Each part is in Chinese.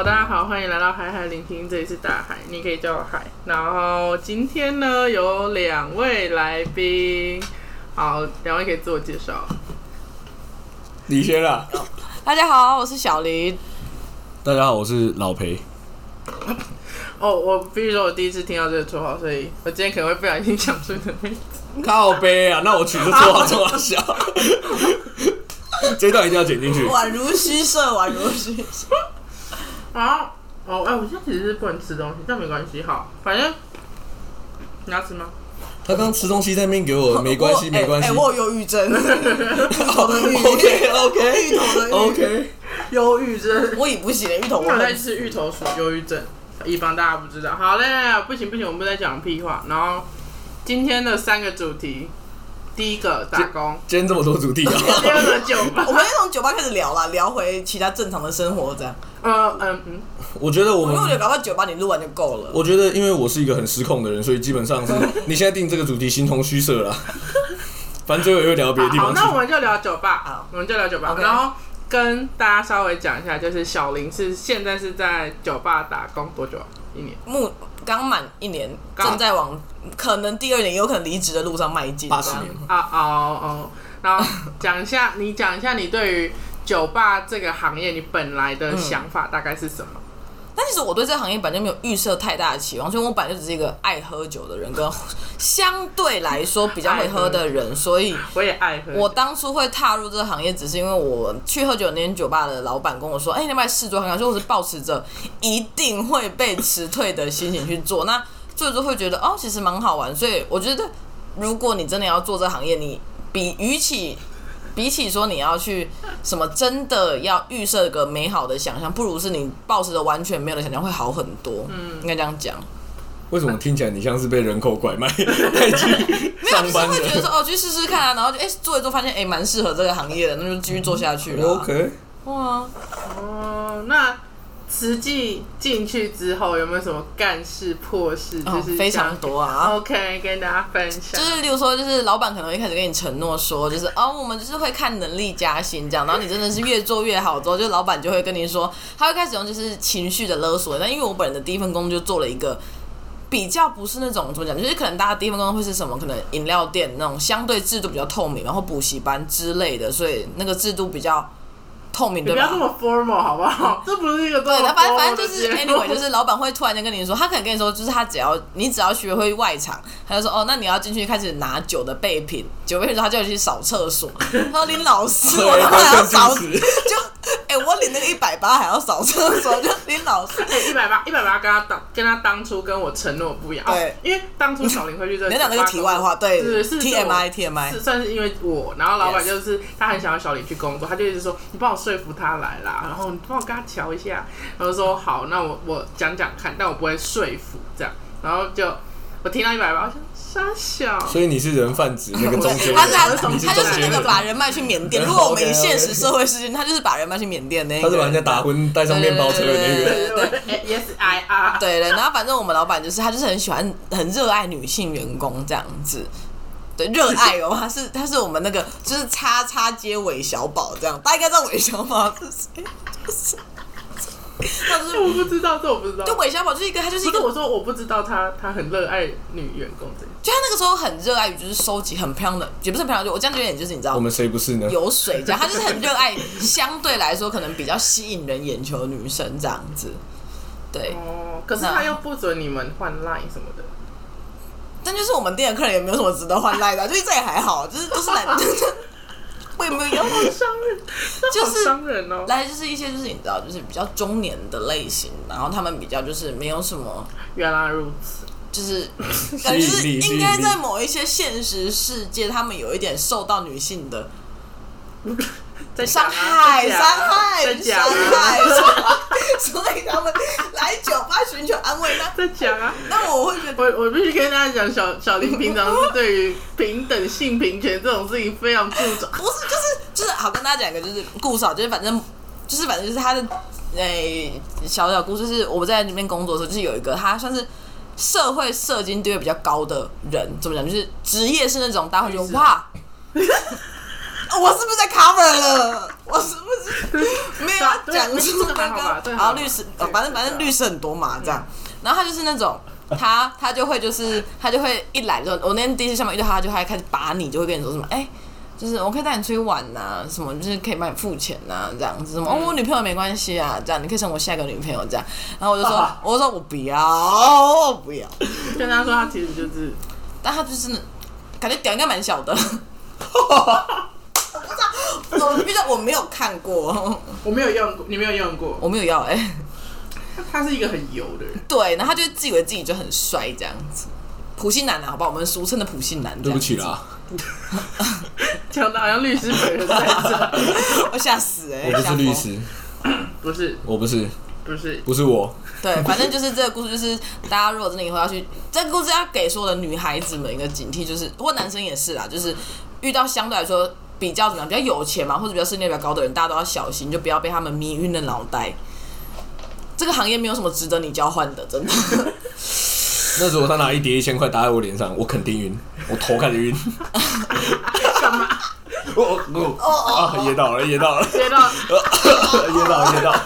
好，大家好，欢迎来到海海聆听，这里是大海，你可以叫我海。然后今天呢有两位来宾，好，两位可以自我介绍。你先啦。大家好，我是小林。大家好，我是老裴。哦，我必须说，我第一次听到这个绰号，所以我今天可能会不小心讲出你的名字。靠背啊，那我取个绰号这么小，这段一定要剪进去。宛如虚设，宛如虚设。啊，哦，哎，我现在其实是不能吃东西，但没关系，好，反正你要吃吗？他刚吃东西在那边给我，没关系，没关系。哎，我有忧郁症。OK OK，芋头的 OK，忧郁症。我已不行了，芋头。我在吃芋头属忧郁症，以防大家不知道。好嘞，不行不行，我们在讲屁话。然后今天的三个主题，第一个打工。今天这么多主题啊！第二个酒吧，我们先从酒吧开始聊啦，聊回其他正常的生活这样。嗯嗯嗯。我觉得我们，因为我觉得搞到酒吧你录完就够了。我觉得，因为我是一个很失控的人，所以基本上是 你现在定这个主题形同虚设了。反正最后又聊别的地方。好，那我们就聊酒吧。好，我们就聊酒吧。然后跟大家稍微讲一下，就是小林是现在是在酒吧打工多久？一年？目刚满一年，正在往可能第二年有可能离职的路上迈进。八十年。啊哦哦，然后讲一下，你讲一下你对于酒吧这个行业你本来的想法大概是什么？但其实我对这个行业本来就没有预设太大的期望，所以我本来就只是一个爱喝酒的人，跟 相对来说比较会喝的人，所以我也爱喝。我当初会踏入这个行业，只是因为我去喝酒那间酒吧的老板跟我说：“哎，你来试做看看。”所以我是保持着一定会被辞退的心情去做。那做着会觉得哦，其实蛮好玩。所以我觉得，如果你真的要做这行业，你比与其比起说你要去什么真的要预设个美好的想象，不如是你抱持的完全没有的想象会好很多。嗯，应该这样讲。为什么听起来你像是被人口拐卖带去上班的？会觉得说哦，去试试看啊，然后就哎做一做，发现哎蛮适合这个行业的，那就继续做下去了。OK。哇哦，那。实际进去之后有没有什么干事破事？就是非常多啊。OK，跟大家分享。就是，例如说，就是老板可能一开始跟你承诺说，就是哦，我们就是会看能力加薪这样，然后你真的是越做越好之后，就老板就会跟你说，他会开始用就是情绪的勒索。那因为我本人的第一份工就做了一个比较不是那种怎么讲，就是可能大家第一份工作会是什么？可能饮料店那种相对制度比较透明，然后补习班之类的，所以那个制度比较。透明对吧？不要这么 formal 好不好？这不是一个对，反正反正就是 anyway，就是老板会突然间跟你说，他可能跟你说，就是他只要你只要学会外场，他就说哦，那你要进去开始拿酒的备品，酒备品之后他就要去扫厕所。他说林老师，我他妈要扫，就哎，我领那个一百八还要扫厕所，就林老师，哎，一百八一百八跟他当跟他当初跟我承诺不一样，对，因为当初小林会去这，你讲那个题外话，对，是是 T M I T M I，是算是因为我，然后老板就是他很想要小林去工作，他就一直说你帮我说服他来。啦，然后你帮我跟他瞧一下，然后说好，那我我讲讲看，但我不会说服这样，然后就我听到一百八，我想傻小，所以你是人贩子那个 中间，他是他他就是那个把人卖去缅甸。如果我们以现实社会事件，他就是把人卖去缅甸那个，他是把人家打昏带上面包车的那个，对对对，Yes I R，对对，然后反正我们老板就是他就是很喜欢很热爱女性员工这样子。热爱哦，他是他是我们那个就是叉叉街韦小宝这样，大家应该知道韦小宝是谁？他是我不知道，这我不知道。就韦小宝就是一个，他就是一个。我说我不知道他，他很热爱女员工这就他那个时候很热爱于就是收集很漂亮的，也不是很漂亮，就我这样有点就是你知道，我们谁不是呢？有水这样，他就是很热爱，相对来说可能比较吸引人眼球的女生这样子。对哦，可是他又不准你们换 line 什么的。但就是我们店的客人也没有什么值得换赖的，就是这也还好，就是都是男的，我也没有要伤人，就是伤人哦。来就是一些就是你知道，就是比较中年的类型，然后他们比较就是没有什么。原来如此，就是 感觉是应该在某一些现实世界，他们有一点受到女性的。伤害，伤害，伤害，所以他们来酒吧寻求安慰。那在讲啊，那我会觉得，我我必须跟大家讲，小小林平常是对于平等性平权这种事情非常注重。不是，就是就是好跟大家讲一个，就是故事，就是反正就是反正就是他的诶小小故事，是我在里面工作的时候，就是有一个他算是社会社经地位比较高的人，怎么讲？就是职业是那种大家会觉得哇。我是不是在 cover 了？我是不是没有要讲出那个？然后律师，哦反正反正律师很多嘛，这样。然后他就是那种。他他就会就是他就会一来之后，我那天第一次上班遇到他，就还开始把你，就会跟你说什么，哎、就是我可以带你出去玩呐、什么就是可以帮你付钱呐、这样子什么，哦，我女朋友没关系啊，这样你可以成为我下一个女朋友这样。然后我就说，我就说我不要，我不要。跟他说他其实就是但他就是感觉屌应该蛮小的。我不知道，我遇到我没有看过，我没有用过，你没有用过，我没有要哎、他是一个很油的人，对，然后他就自以为自己就很帅这样子，普信男啊，好不好？我们俗称的普信男。对不起，啦，讲的好像律师本人在这，我吓死哎、我不吓疯。是律师，不是。我不是，不是，不是我。对，反正就是这个故事，就是大家如果真的以后要去，这个故事要给所有的女孩子们一个警惕，就是或男生也是啦，就是遇到相对来说比较怎么样，比较有钱嘛，或者比较身价比较高的人，大家都要小心，就不要被他们迷晕了脑袋。这个行业没有什么值得你交换的，真的。那如果他拿一叠一千块打在我脸上，我肯定晕，我头开始晕。干嘛？我我啊，噎到了，噎到了，噎到了 噎到了，噎到了。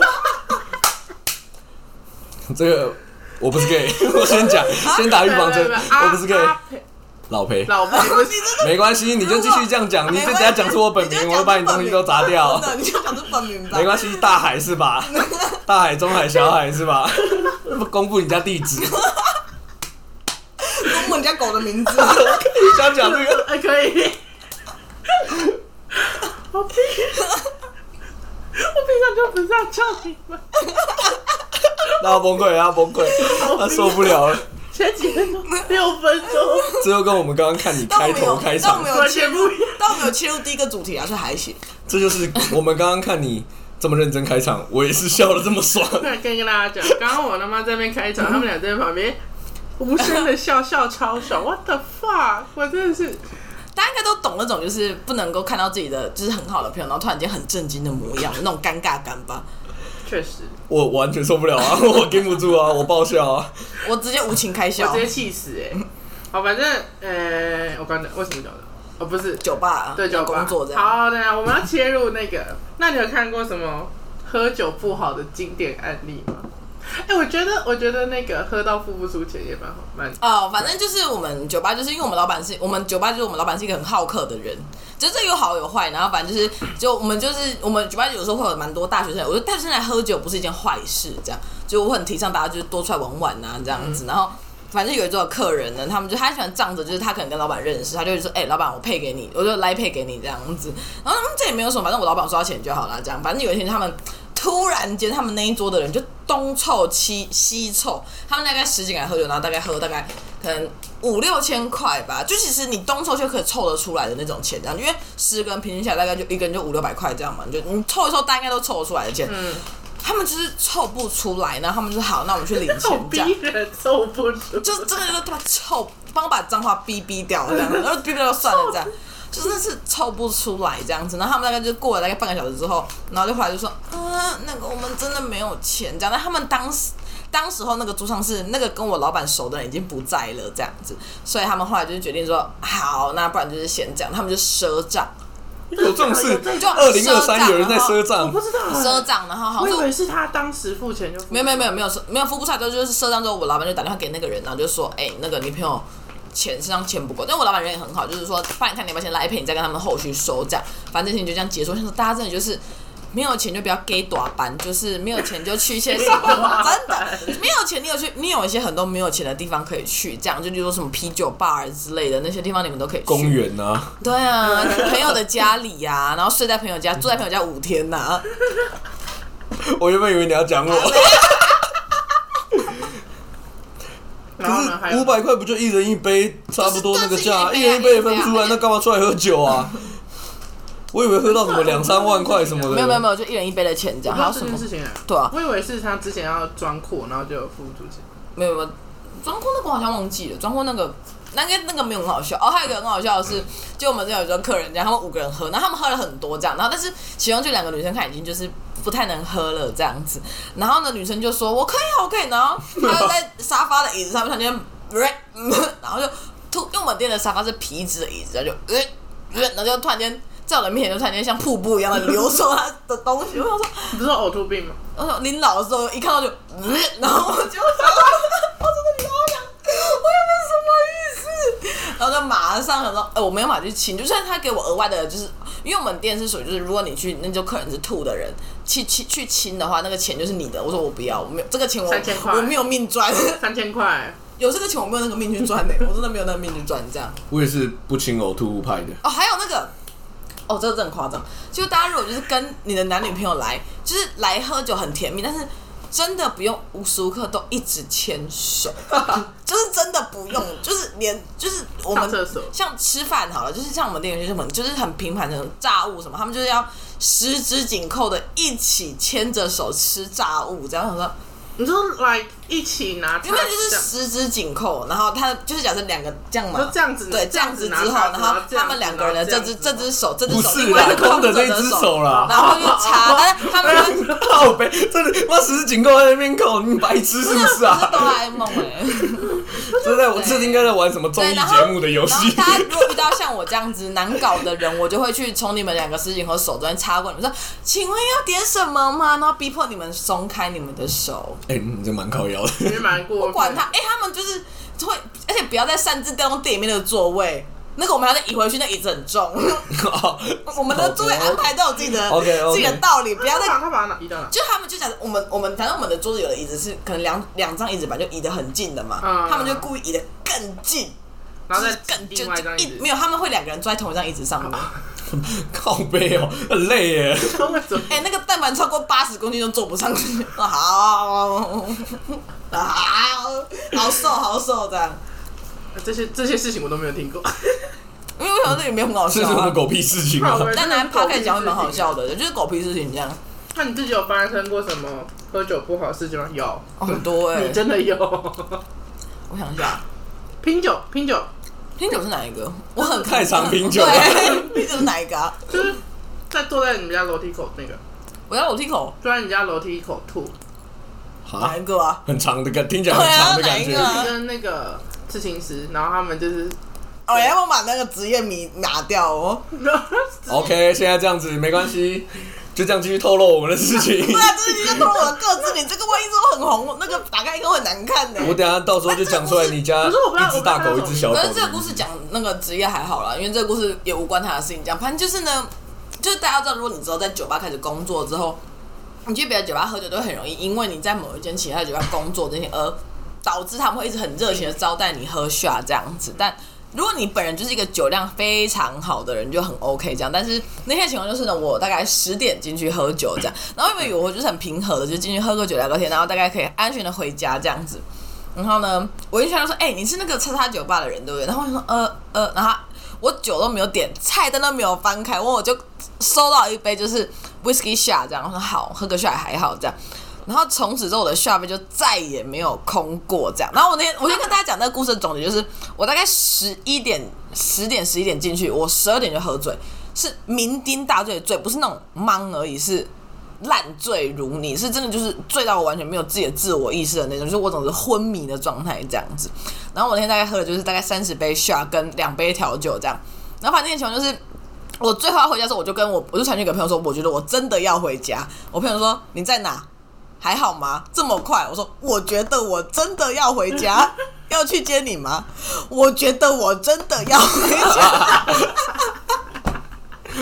这个我不是 gay，我先讲，先打预防针，我不是 gay，老裴。老婆不 是没关系，你就继续这样讲，你就等下讲出我本名，我会把你东西都砸掉。真的，你就讲出本名吧。没关系，大海是吧？大海、中海、小海是吧？不公布你家地址，公布你家狗的名字。你想讲这个？哎可以，我平我平常就不是这样叫你们，让他崩溃，让他崩溃，他受不了了。前几分钟六分钟，这就跟我们刚刚看你开头开场但我没，有完切入全不一样，但我没有切入第一个主题啊，所以还行。这就是我们刚刚看你这么认真开场，我也是笑的这么爽。那跟跟大家讲，刚刚我他妈在那边开场，他们俩在旁边无声的笑笑超爽，What the fuck！我真的是大家应该都懂那种，就是不能够看到自己的就是很好的朋友，然后突然间很震惊的模样，那种尴尬感吧。确实，我完全受不了啊，我禁不住啊，我爆笑啊。我直接无情开我笑直。接气死哎、好，反正呃，我刚才为什么讲的？哦，不是，酒吧对，有酒吧工作这样。好，等一下我们要切入那个，那你有看过什么喝酒不好的经典案例吗？哎、我觉得，我觉得那个喝到付不出钱也蛮好，蛮哦，反正就是我们酒吧，就是因为我们老板是我们酒吧，就是我们老板是一个很好客的人，就这有好有坏。然后反正就是，就我们就是我们酒吧有时候会有蛮多大学生，我觉得大学生来喝酒不是一件坏事，这样就我很提倡大家就是多出来玩玩啊这样子。然后反正有一桌客人呢，他们就他喜欢仗着就是他可能跟老板认识，他就会说，哎、老板我配给你，我就来配给你这样子。然后他们这也没有什么，反正我老板收到钱就好了，这样。反正有一天他们。突然间，他们那一桌的人就东凑西西凑，他们大概十几个人喝酒，然后大概喝大概可能五六千块吧，就其实你东凑就可以凑得出来的那种钱，这样，因为十个人平均下来大概就一个人就五六百块这样嘛，就你凑一凑，大概都凑得出来的钱。嗯，他们就是凑不出来，然后他们就好，那我们去领 好钱这样。逼人，凑不出。就是真的就是他妈臭，帮我把脏话逼逼掉这样，然后逼掉就算了这样，就真的是凑不出来这样子。然后他们大概就过了大概半个小时之后，然后就回来就说，啊，那个我们真的没有钱这样。但他们当时当时候那个租商是那个跟我老板熟的人已经不在了这样子，所以他们后来就是决定说，好，那不然就是先这样，他们就赊账，有这种事？就二零二三有人在赊账我账不，知道、赊账，然后好像我以为是他当时付钱就付没有没有没有没有没有付不出来之后，就是赊账之后，我老板就打电话给那个人，然后就说，哎、那个女朋友钱身上钱不够，但我老板人也很好，就是说，帮你看你要不要先来赔，你再跟他们后续收这样，反正事情就这样结束。我想说大家真的就是。没有钱就不要给短班，就是没有钱就去一些什么，真的没有钱，你有去，你有一些很多没有钱的地方可以去，这样就比如说什么啤酒 bar 之类的那些地方，你们都可以去。公园啊，对啊，去朋友的家里呀、然后睡在朋友家，住在朋友家五天呐、我原本以为你要讲我，可是五百块不就一人一杯，差不多那个价，一人一杯也分不出来，那干嘛出来喝酒啊？我以为喝到什么两三万块什么的，没有没有没有，就一人一杯的钱这样，还有什么件？事情啊？对啊，我以为是他之前要装阔，然后就付不出钱。没有没有，装酷那个我好像忘记了，装酷那个那个那个没有很好笑哦。还有一个很好笑的是，就我们这有一个客人这样，他们五个人喝，然后他们喝了很多这样，然后但是其中就两个女生看已经就是不太能喝了这样子，然后呢女生就说我可以啊我可以，然后她就在沙发的椅子上面突然间，然后就突因为我们店的沙发是皮质的椅子，然后就呃，然后就突然间在我的面前就突然间像瀑布一样的流出来的东西。我想说，你不是有呕吐病吗？我说临老的时候一看到就，嗯 然后我就想，我真的你好想，我有没有什么意思？然后就马上想说，哎、我没有办法去亲，就算他给我额外的，就是因为我们店是属于就是如果你去那就客人是吐的人，去去去亲的话，那个钱就是你的。我说我不要，我没有这个钱我3000块我没有命赚，三千块，有这个钱我没有那个命去赚的、我真的没有那个命去赚这样。我也是不亲呕吐物派的。哦，还有那个，哦，这个真的很夸张。就大家如果就是跟你的男女朋友来，就是来喝酒很甜蜜，但是真的不用无时无刻都一直牵手，就是真的不用，就是连就是我们像吃饭好了，就是像我们店员就是很就是很平凡的炸物什么，他们就是要十指紧扣的一起牵着手吃炸物，这样子说。你说来一起拿，因为就是十指紧扣，然后他就是假设两个这样嘛，就这样子对，这样子之后，然后他们两个人的这只这只手，这只手不是空的那只手手啦然后就插，但 是他们就是靠背，真的，哇十指紧扣在那边扣，你白痴是不是不是啊？哆啦 A 梦哎，真的，我这应该在玩什么综，艺节目的游戏？大家如果遇到像我这样子难搞的人，我就会去从你们两个十指紧扣手中间插过你们说，请问要点什么吗？然后逼迫你们松开你们的手，哎，你这蛮靠腰的。其实蛮过分。不管他，哎、他们就是会，而且不要再擅自调动店里面的座位。那个我们还要再移回去，那椅子很重。我们的座位安排都有自己的 自己的道理，不要再移到哪？就他们就讲我们我们反正我们的桌子有的椅子是可能两两张椅子吧，就移得很近的嘛，嗯他们就故意移得更近，然后再更就一张椅子就一没。有，他们会两个人坐在同一张椅子上面。靠背哦，很累耶。哎、那个但凡超过八十公斤都坐不上去，好，好，好瘦好瘦这样。这些这些事情我都没有听过。因为为什么这里面很好笑啊？这是什么狗屁事情啊？但男 p o d 讲会蛮好笑的，就是狗屁事情这样，那你自己有发生过什么喝酒不好的事情吗？有，哦很多哎、你真的有。我想一下，拼酒，拼酒，拼酒是哪一个？我很 太常拼酒了对，拼酒是哪一个啊？就是在坐在你们家楼梯口那个，我家楼梯口坐在你家楼梯口吐，啊哪，一个啊？很长的感，听起来很长的感觉对啊哪一个。啊跟那个刺青师，然后他们就是，哦，要不把那个职业名拿掉哦。OK，现在这样子没关系，就这样继续透露我们的事情。对啊，就是你就透露我的个资，你这个万一说很红，那个打开一个会很难看的。我等下到时候就讲出来，你家可是我不知道一只大狗，一只小狗可。是这个故事讲那个职业还好啦，因为这个故事也无关他的事情。讲，反正就是呢，就是大家知道，如果你之后在酒吧开始工作之后，你去别的酒吧喝酒都很容易，因为你在某一间其他的酒吧工作这些，而导致他们会一直很热情的招待你喝 shot 这样子。但如果你本人就是一个酒量非常好的人，就很 OK 这样。但是那天情况就是呢，我大概十点进去喝酒这样，然后因为我就是很平和的，就进去喝个酒聊个天，然后大概可以安全的回家这样子。然后呢，我一去就说：“哎、你是那个叉叉酒吧的人对不对？”然后我说：“呃呃。”然后我酒都没有点，菜单都没有翻开，我我就收到一杯就是 whisky shot 这样，我说好，喝个 shot 还好这样。然后从此之后，我的 shot 就再也没有空过这样。然后我那天，我先跟大家讲那个故事的总结，就是我大概十一点、十点、十一点进去，我十二点就喝醉，是酩酊大醉醉，不是那种懵而已，是烂醉如泥，是真的就是醉到我完全没有自己的自我意识的那种，就是我总是昏迷的状态这样子。然后我那天大概喝的就是大概三十杯 shot 跟两杯调酒这样。然后反正那天情况就是。我最后要回家的时候，我就跟我我就传讯给朋友说，我觉得我真的要回家。我朋友说你在哪？还好吗？这么快？我说我觉得我真的要回家，要去接你吗？我觉得我真的要回家。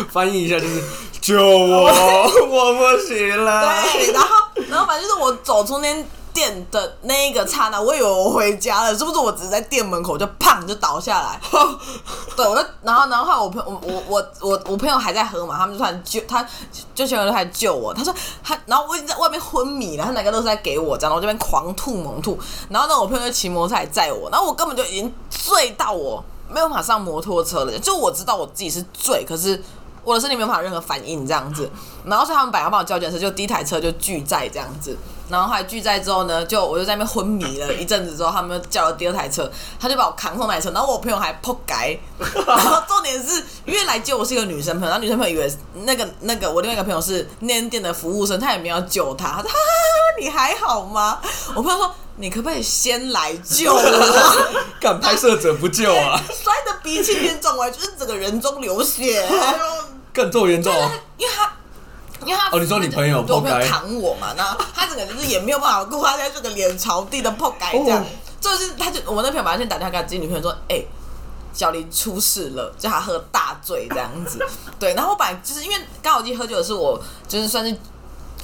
翻译一下就是救我，我不行了。对，然后然后反正就是我走出那间店的那一个刹那，我以为我回家了，是不是？我只是在店门口就砰就倒下来。对，我就然后然后我朋我我我我我朋友还在喝嘛，他们就突然救他，就全部都来救我。他说他，然后我已经在外面昏迷了，他哪个都是在给我这样，然后我这边狂吐猛吐。然后呢，我朋友就骑摩托车来载我，然后我根本就已经醉到我没有办法上摩托车了，就我知道我自己是醉，可是。我的身体没有办法任何反应这样子，然后所以他们本来要帮我叫检车，就第一台车就拒载这样子，然后后来拒载之后呢，就我就在那边昏迷了一阵子之后，他们叫了第二台车，他就把我扛上那台车，然后我朋友还扑街，然后重点是因为来救我是一个女生朋友，然后女生朋友以为那个那个我另外一个朋友是那间店的服务生，他也没有救他，他说哈哈哈你还好吗？我朋友说你可不可以先来救我？敢拍摄者不救啊！摔的鼻青脸肿，我就是整个人中流血。更这么严重？因为他。因为他哦你说你朋友对我朋友破街扛我嘛，然后他整个就是也没有办法顾，他在这个脸朝地的破改这样哦，就是他就我那朋友马上先打电话给他自己女朋友说，哎、小林出事了，叫他喝大醉这样子。对，然后我本来就是因为刚好记喝酒的是我，就是算是。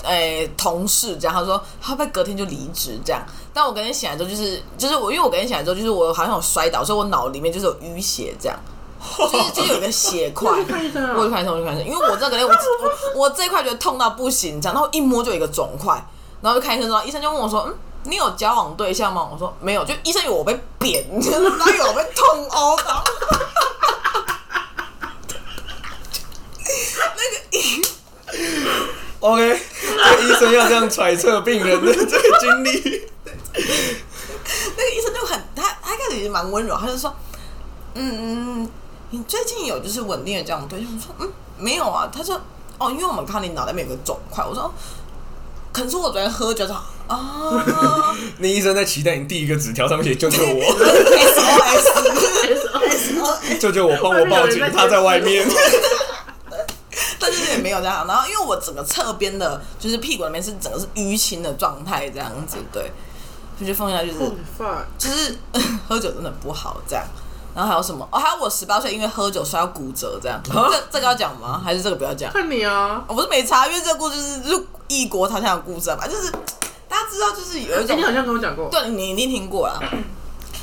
诶、同事这样，他说他会不会隔天就离职这样？但我隔天醒来之后，就是就是我，因为我隔天醒来之后，就是我好像有摔倒，所以我脑里面就是有淤血这样，就是就是有一个血块。去看医生啊我就看医生，我就看医生，因为我这个人，我 我我这一块觉得痛到不行，这样，然后一摸就有一个肿块，然后就看医生之后，医生就问我说：“嗯，你有交往对象吗？”我说没有，就医生以为我被扁，然后以为我被痛殴到。那个医 OK，这个医生要这样揣测病人的这个经历。那个医生就很他他开始也蛮温柔，他就说：“嗯嗯，你最近有就是稳定的这样对象？”我说：“嗯，没有啊。”他说：“哦，因为我们看你脑袋里面有个肿块。”我说：“可能是我昨天喝酒的啊。”那医生在期待你第一个纸条上面写“ 救救我，SOS，救救我，帮我报警，他在外面。但是也没有这样。然后因为我整个侧边的，就是屁股那边是整个是淤青的状态，这样子，对，就觉得放下就是就是 喝酒真的不好这样。然后还有什么？哦，还有我十八岁因为喝酒摔到骨折这样。这这个要讲吗？还是这个不要讲？看你啊，我不是没查，因为这个故事是就是异国他乡的故事吧，就是大家知道，就是有一哎，种你好像跟我讲过，对，你一定听过啦。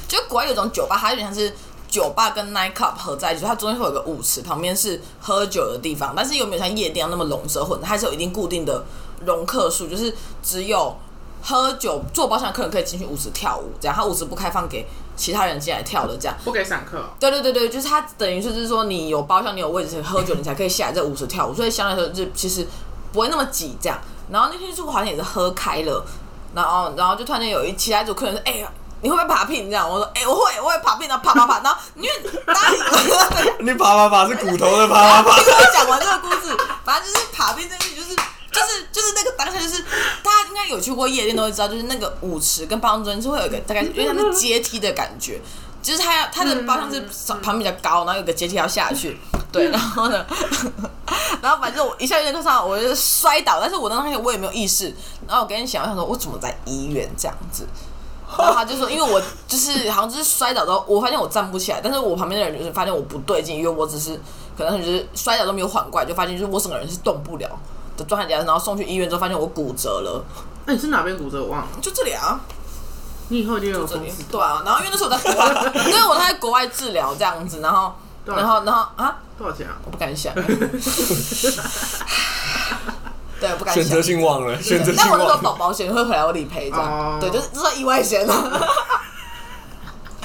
就国外有一种酒吧，它有点像是酒吧跟 night club 合在一起，它中间会有个舞池，旁边是喝酒的地方，但是又没有像夜店那么龙蛇混，它是有一定固定的容客数，就是只有喝酒做包厢的客人可以进去舞池跳舞，这样，它舞池不开放给其他人进来跳的，这样。不给散客哦。对对对对，就是他等于就是说你有包厢，你有位置喝酒，你才可以下来这舞池跳舞，所以相对来说就其实不会那么挤这样。然后那天就好像也是喝开了，然后然后就突然间有一其他一组客人说：“哎、呀，你会不会爬聘？”这样我说：“哎、我会，我会爬聘的，爬爬爬。”然后因为大家以为你爬爬爬是骨头的爬爬爬听。我讲完这个故事，反正就是爬冰这就是那个当下，就是大家应该有去过夜店都会知道，就是那个舞池跟包厢中间是会有一个大概因为它是阶梯的感觉，就是它要它的包厢是旁边比较高，然后有个阶梯要下去，对，然后呢，然后反正我一下夜店上我就摔倒，但是我当时我也没有意识，然后我跟你想，我想说我怎么在医院这样子。然后他就说，因为我就是好像就是摔倒之后，我发现我站不起来，但是我旁边的人就是发现我不对劲，因为我只是可能就是摔倒都没有缓过来，就发现就是我整个人是动不了的状态下，然后送去医院之后发现我骨折了，那你是哪边骨折？我忘了。就这里啊，你以后一定有这里。对啊，然后因为那时候我在国外，因为我在国外治疗这样子，然后对啊然后然后啊，多少钱啊？我不敢想，对，不敢想选择。性忘了，选择性但我那时候忘了。保保险会回来我理赔这样，哦对，就是这算意外险。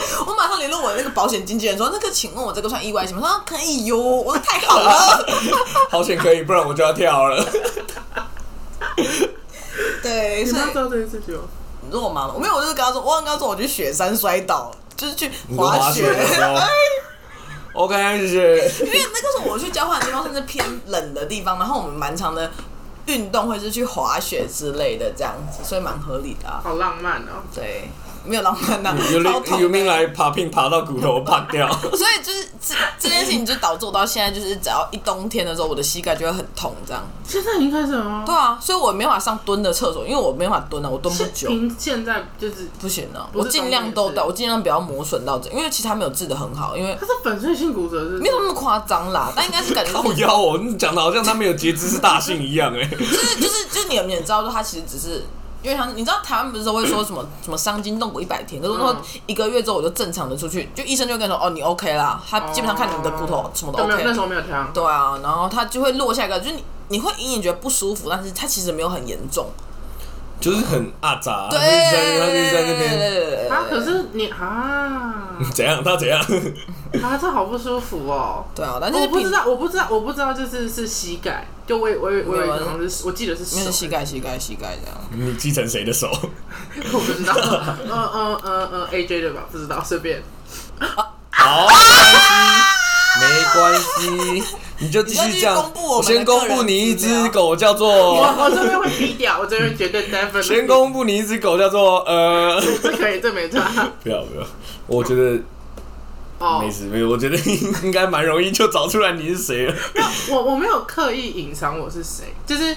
我马上联络我那个保险经纪人说，那个请问我这个算意外险吗？他说可以哟，我说太好了。好险可以，不然我就要跳了。对，所以你知道这件事情哦。你说我妈妈，我没有，我就是跟他说，我刚刚说我去雪山摔倒，就是去滑雪。雪的时候。OK，谢谢。因为那个时候我去交换的地方算是偏冷的地方，然后我们蛮长的运动会是去滑雪之类的这样子，所以蛮合理的啊。好浪漫哦。对，没有浪漫 的、有超痛的有命来爬拼爬到骨头爬掉。所以就是这这件事情就导致我到现在就是只要一冬天的时候，我的膝盖就会很痛这样。现在已经开始了吗？对啊，所以我没办法上蹲的厕所，因为我没办法蹲啊，我蹲不久。凭现在就是，不行啊，我尽量都我尽量不要磨损到这，因为其实它没有治的很好，因为它是粉碎性骨折是？没有那么夸张啦，但应该是感觉靠腰哦，你讲的好像他没有截肢是大幸一样哎。就是就是就是你有没有知道说他其实只是。因为他你知道台湾不是都会说什么 什么伤筋动骨一百天，可是我说嗯一个月之后我就正常的出去，就医生就会跟你说哦你 OK 啦，他基本上看你的骨头什么都都没有，OK，那时候没有调。对啊，然后他就会落下一个，就是你你会隐隐觉得不舒服，但是他其实没有很严重。就是很阿杂，对，他就是在他就是在那边。啊，可是你啊，怎样？他怎样？啊，这好不舒服哦。对啊，但是我不知道，我不知道，我不知道，就是是膝盖，就我我以我以为好像是，我记得是手是，膝盖、膝盖、膝盖这样。你继承谁的手？我不知道，嗯嗯嗯嗯，AJ 的吧，不知道，随便。好，没关系，没关系，你就继续这样公布我。我先公布你一只狗叫做，我这边会低调，我这边绝对 definitely 先公布你一只狗叫做呃，这可以，这没错。不要不要，我觉得哦没事没有，我觉得应该蛮容易就找出来你是谁了。我我没有刻意隐藏我是谁，就是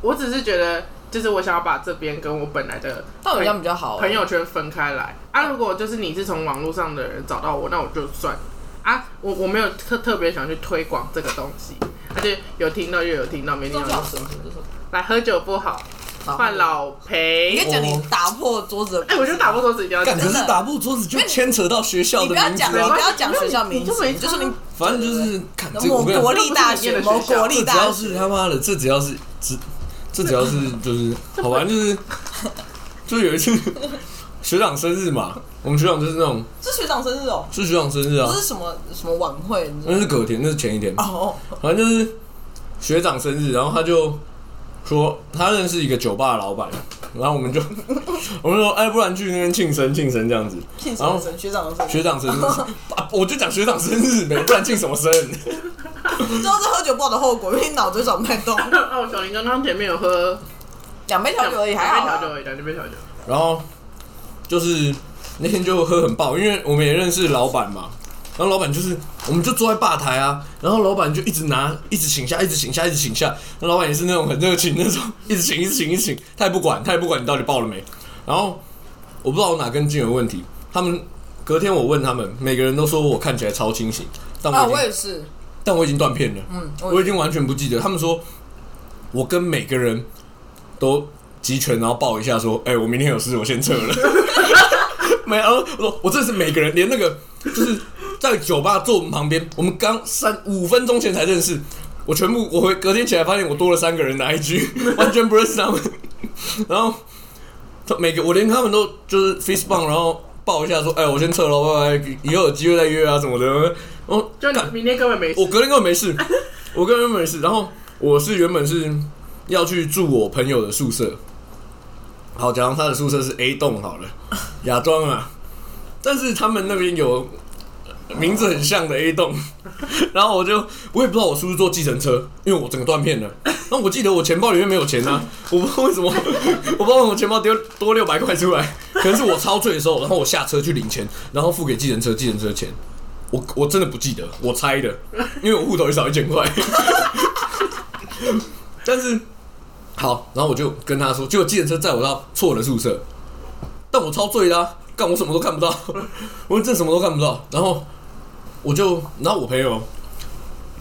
我只是觉得，就是我想要把这边跟我本来的但我这样比较好。朋友圈分开来啊。如果就是你是从网络上的人找到我，那我就算了啊。我我没有特特别想去推广这个东西，而且有听到又有听到，没听到就算了。来喝酒不好，换老你裴可以。讲你打破桌子的。哎、我觉得打破桌子一定要讲干，可是打破桌子就牵扯到学校你不要讲，的名字啊你不。要讲学校名你就没字，就是你反正就是看这个，某我跟你讲国立大学，某国立这只大学。要是他妈的，这只要是只，这只要是就是好玩，就是就有一次学长生日嘛，我们学长就是那种是学长生日哦，是学长生日啊不，是什么什么晚会。那是隔天，那是前一天，哦，反正就是学长生日，然后他就说他认识一个酒吧的老板，然后我们就 我们就说，哎，不然去那边庆生庆生这样子，庆什么生？学长的生日。学长生日，啊我就讲学长生日呗，不然庆什么生？你知道这喝酒不好的后果，因为你脑子转不太动。哦，小林刚刚前面有喝两杯调酒而已，还好啊。两杯调酒而已，两杯调酒。然后就是那天就喝很爆，因为我们也认识老板嘛。然后老板就是，我们就坐在吧台啊，然后老板就一直拿，一直请下，一直请下，一直请下。那老板也是那种很热情那种，一直请，一直请，一直请，他也不管，他也不管你到底爆了没。然后我不知道我哪根筋有问题，他们隔天我问他们，每个人都说我看起来超清醒，但我啊，我也是。但我已经断片了。嗯，我已经完全不记得。他们说，我跟每个人都集权，然后报一下说，哎、我明天有事，我先撤了。没有，我说我这是每个人，连那个就是在酒吧坐我们旁边，我们刚三五分钟前才认识，我全部我回隔天起来发现我多了三个人的 IG，完全不认识他们。然后他每个我连他们都就是 face b u m 然后抱一下说，哎、我先撤了，拜拜，以后有机会再约啊什么的。然后就你明天根本没事。我隔天根本没事，我根本没事。然后我是原本是要去住我朋友的宿舍，好，假如他的宿舍是 A 栋好了，亚庄啊，但是他们那边有名字很像的 A 栋，然后我就我也不知道我是不是坐计程车，因为我整个断片了。那我记得我钱包里面没有钱啊，我不知道为什么，我不知道为什么钱包丢多六百块出来，可能是我超醉的时候，然后我下车去领钱，然后付给计程车，计程车的钱。我我真的不记得，我猜的，因为我户头也少一千块。但是好，然后我就跟他说，结果计程车载我到错的宿舍，但我超醉啦、啊，干我什么都看不到，我真的什么都看不到。然后我就，然后我朋友，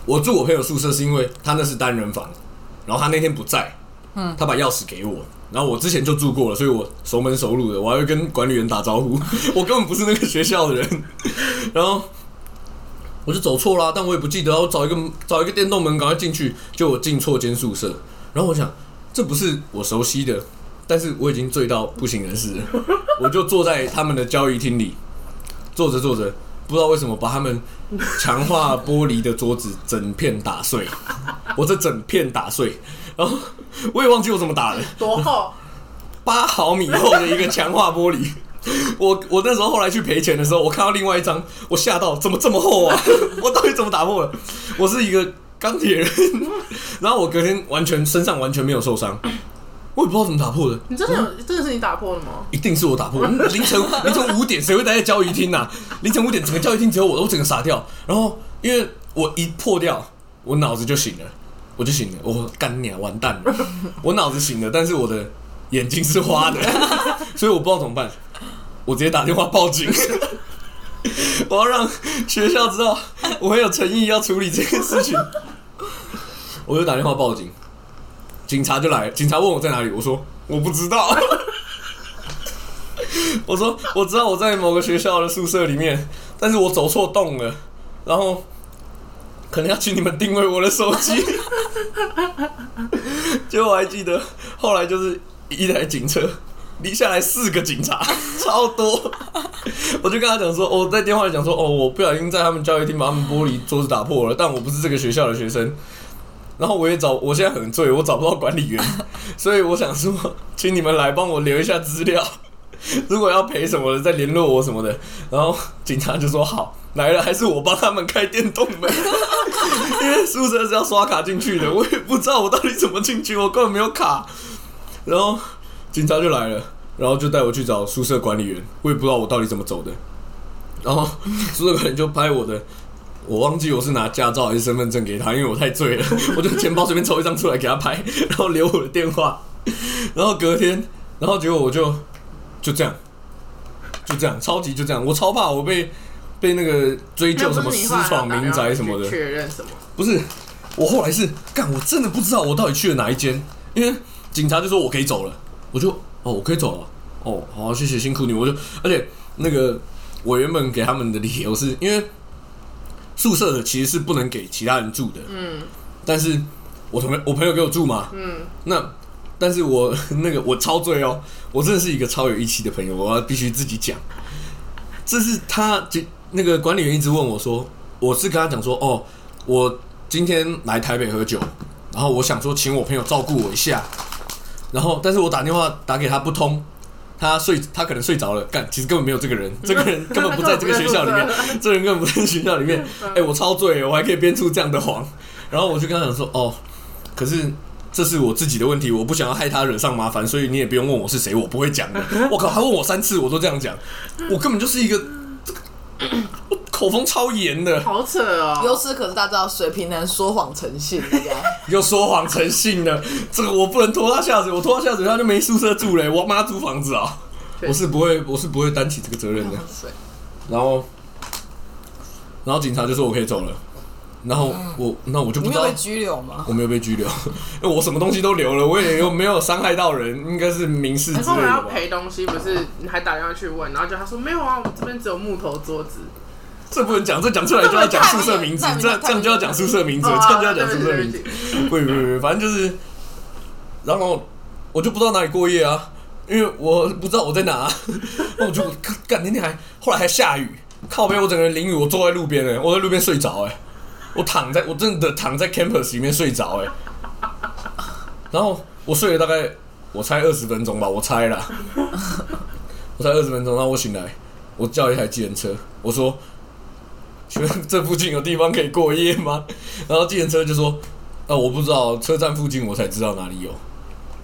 我住我朋友宿舍是因为他那是单人房，然后他那天不在，嗯，他把钥匙给我。然后我之前就住过了，所以我熟门熟路的，我还会跟管理员打招呼。我根本不是那个学校的人，然后我就走错啦，但我也不记得，我找一个找一个电动门赶快进去，就我进错间宿舍。然后我想，这不是我熟悉的，但是我已经醉到不省人事了，我就坐在他们的交易厅里，坐着坐着，不知道为什么把他们强化玻璃的桌子整片打碎，我这整片打碎，然后我也忘记我怎么打的，多厚？八毫米厚的一个强化玻璃。我我那时候后来去赔钱的时候，我看到另外一张，我吓到，怎么这么厚啊？我到底怎么打破的？我是一个钢铁人，然后我隔天完全身上完全没有受伤，我也不知道怎么打破的，你真的有？真的是你打破的吗？一定是我打破的。凌晨凌晨五点，谁会待在交易厅呐？凌晨五点，整个交易厅只有我，我整个傻掉。然后因为我一破掉，我脑子就醒了，我就醒了，我干你啊，完蛋了！我脑子醒了，但是我的眼睛是花的，所以我不知道怎么办。我直接打电话报警，我要让学校知道我很有诚意要处理这件事情。我就打电话报警，警察就来，警察问我在哪里，我说我不知道。我说我知道我在某个学校的宿舍里面，但是我走错洞了，然后可能要请你们定位我的手机。结果我还记得，后来就是一台警车，离下来四个警察，超多。我就跟他讲说，哦，在电话里讲说，哦，我不小心在他们教育厅把他们玻璃桌子打破了，但我不是这个学校的学生。然后我也找，我现在很醉，我找不到管理员，所以我想说，请你们来帮我留一下资料，如果要赔什么的，再联络我什么的。然后警察就说好，来了，还是我帮他们开电动门，因为宿舍是要刷卡进去的，我也不知道我到底怎么进去，我根本没有卡。然后警察就来了，然后就带我去找宿舍管理员，我也不知道我到底怎么走的。然后 宿舍管理员就拍我的，我忘记我是拿驾照还是身份证给他，因为我太醉了，我就钱包随便抽一张出来给他拍，然后留我的电话，然后隔天，然后结果我就就这样，就这样，超级就这样，我超怕我被被那个追究什么私闯民宅什么的，确认什么？不是，我后来是干，我真的不知道我到底去了哪一间，因为警察就说我可以走了，我就哦，我可以走了，哦，好，谢谢辛苦你，我就而且那个我原本给他们的理由是因为宿舍的其实是不能给其他人住的，嗯。但是我同我朋友给我住嘛，嗯，那但是我 那个我超醉哦，我真的是一个超有义气的朋友，我要必须自己讲，这是他就那个管理员一直问我说，我是跟他讲说，哦，我今天来台北喝酒，然后我想说请我朋友照顾我一下，然后但是我打电话打给他不通。他睡，他可能睡着了。干，其实根本没有这个人，这个人根本不在这个学校里面，这个人根本不在学校里面。哎、我超醉，我还可以编出这样的谎。然后我就跟他讲说，哦，可是这是我自己的问题，我不想要害他惹上麻烦，所以你也不用问我是谁，我不会讲的。我靠，他问我三次，我都这样讲，我根本就是一个这个我口风超严的，好扯哦。由此可是，大家知道水瓶男说谎成性，大家又说谎成性的，这个我不能拖他下水，我拖他下水他就没宿舍住了，我要帮他租房子啊！对我是不会，我是不会担起这个责任的。然后，然后警察就说我可以走了，然后我那我就不知道你没有被拘留吗？我没有被拘留，因为我什么东西都留了，我也又没有伤害到人，应该是民事之他说我要。赔东西，不是？你还打电话去问，然后就他说没有啊，我这边只有木头桌子。这不能讲，这讲出来就要讲宿舍名字这这样就要讲宿舍名字，哦这样就要讲宿舍名字不。不不不，反正就是，然后我就不知道哪里过夜啊，因为我不知道我在哪、那我就干那天还后来还下雨，靠边我整个人淋雨，我坐在路边哎、我在路边睡着哎、我躺在我真的躺在 campus 里面睡着哎、然后我睡了大概我猜二十分钟吧，我猜啦，我猜二十分钟，然后我醒来，我叫一台计程车，我说。请问这附近有地方可以过夜吗？然后计程车就说：“呃，我不知道，车站附近我才知道哪里有。”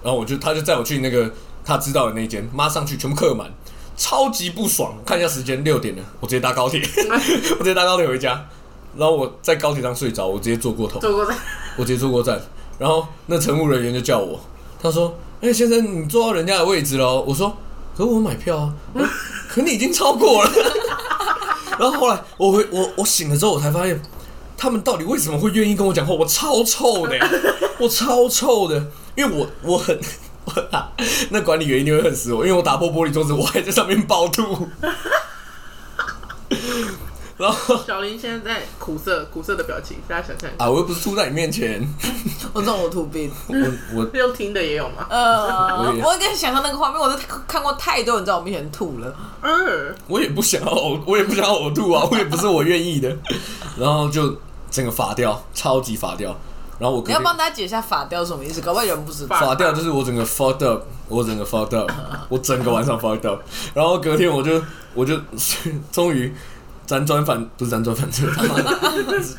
然后我就他就载我去那个他知道的那间，妈上去全部客满，超级不爽。看一下时间，六点了，我直接搭高铁，我直接搭高铁回家。然后我在高铁上睡着，我直接坐过头，坐过站，我直接坐过站。然后那乘务人员就叫我，他说：“哎、先生，你坐到人家的位置了哦。”我说：“可我买票啊，可你已经超过了。”然后后来我回我我醒了之后，我才发现他们到底为什么会愿意跟我讲话？我超臭的，我超臭的，因为我我很。我那管理员一定会恨死我，因为我打破玻璃桌子，我还在上面暴吐。然后 小林现在在苦涩苦涩的表情，大家想象一下。啊，我又不是吐在你面前，我这种我吐病。我我 用听的也有吗？呃，我也我跟你想象那个画面，我都看过太多人在我面前吐了。嗯，我也不想要呕，我也不想要呕吐啊，我也不是我愿意的。然后就整个法掉，超级法掉。然后我你要帮大家解一下法调是什么意思？搞不好有人不知道。法法掉就是我整个 fucked up，我整个 fucked up，我整个晚上 fucked up。然后隔天我就我就终于辗转反不是辗转反侧，他妈的，